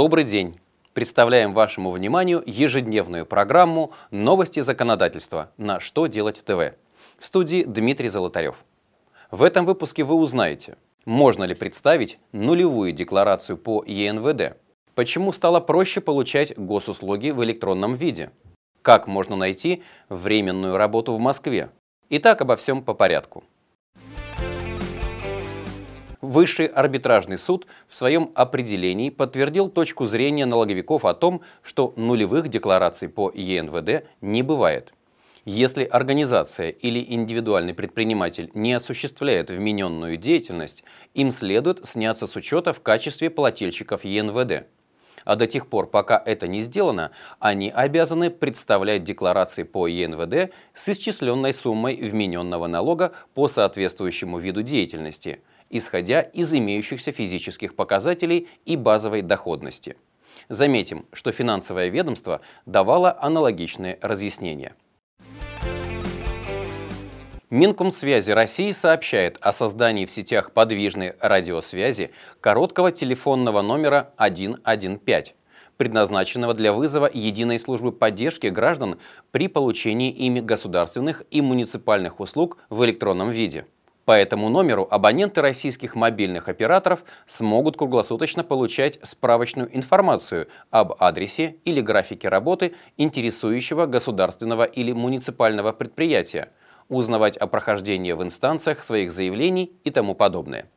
Добрый день! Представляем вашему вниманию ежедневную программу «Новости законодательства» на «Что делать ТВ». В студии Дмитрий Золотарев. В этом выпуске вы узнаете, можно ли представить нулевую декларацию по ЕНВД, почему стало проще получать госуслуги в электронном виде, как можно найти временную работу в Москве. Итак, обо всем по порядку. Высший арбитражный суд в своем определении подтвердил точку зрения налоговиков о том, что нулевых деклараций по ЕНВД не бывает. Если организация или индивидуальный предприниматель не осуществляет вмененную деятельность, им следует сняться с учета в качестве плательщиков ЕНВД. А до тех пор, пока это не сделано, они обязаны представлять декларации по ЕНВД с исчисленной суммой вмененного налога по соответствующему виду деятельности – исходя из имеющихся физических показателей и базовой доходности. Заметим, что финансовое ведомство давало аналогичные разъяснения. Минкомсвязи России сообщает о создании в сетях подвижной радиосвязи короткого телефонного номера 115, предназначенного для вызова единой службы поддержки граждан при получении ими государственных и муниципальных услуг в электронном виде. По этому номеру абоненты российских мобильных операторов смогут круглосуточно получать справочную информацию об адресе или графике работы интересующего государственного или муниципального предприятия, узнавать о прохождении в инстанциях своих заявлений и тому подобное.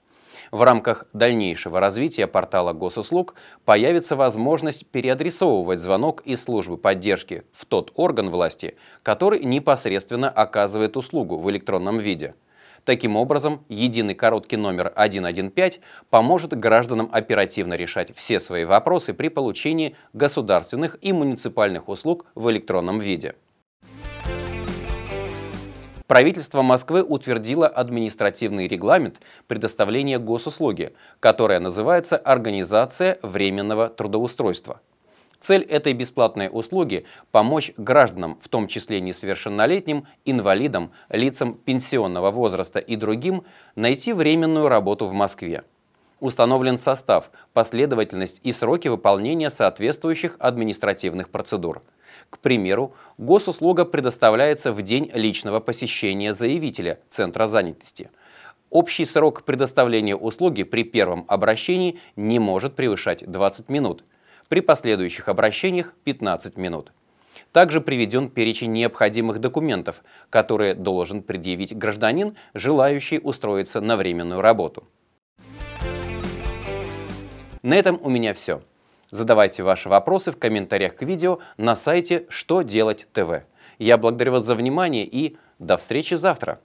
В рамках дальнейшего развития портала госуслуг появится возможность переадресовывать звонок из службы поддержки в тот орган власти, который непосредственно оказывает услугу в электронном виде – Таким образом, единый короткий номер 115 поможет гражданам оперативно решать все свои вопросы при получении государственных и муниципальных услуг в электронном виде. Правительство Москвы утвердило административный регламент предоставления госуслуги, которая называется «Организация временного трудоустройства». Цель этой бесплатной услуги – помочь гражданам, в том числе несовершеннолетним, инвалидам, лицам пенсионного возраста и другим, найти временную работу в Москве. Установлен состав, последовательность и сроки выполнения соответствующих административных процедур. К примеру, госуслуга предоставляется в день личного посещения заявителя Центра занятости. Общий срок предоставления услуги при первом обращении не может превышать 20 минут – при последующих обращениях 15 минут. Также приведен перечень необходимых документов, которые должен предъявить гражданин, желающий устроиться на временную работу. На этом у меня все. Задавайте ваши вопросы в комментариях к видео на сайте «Что делать ТВ». Я благодарю вас за внимание и до встречи завтра!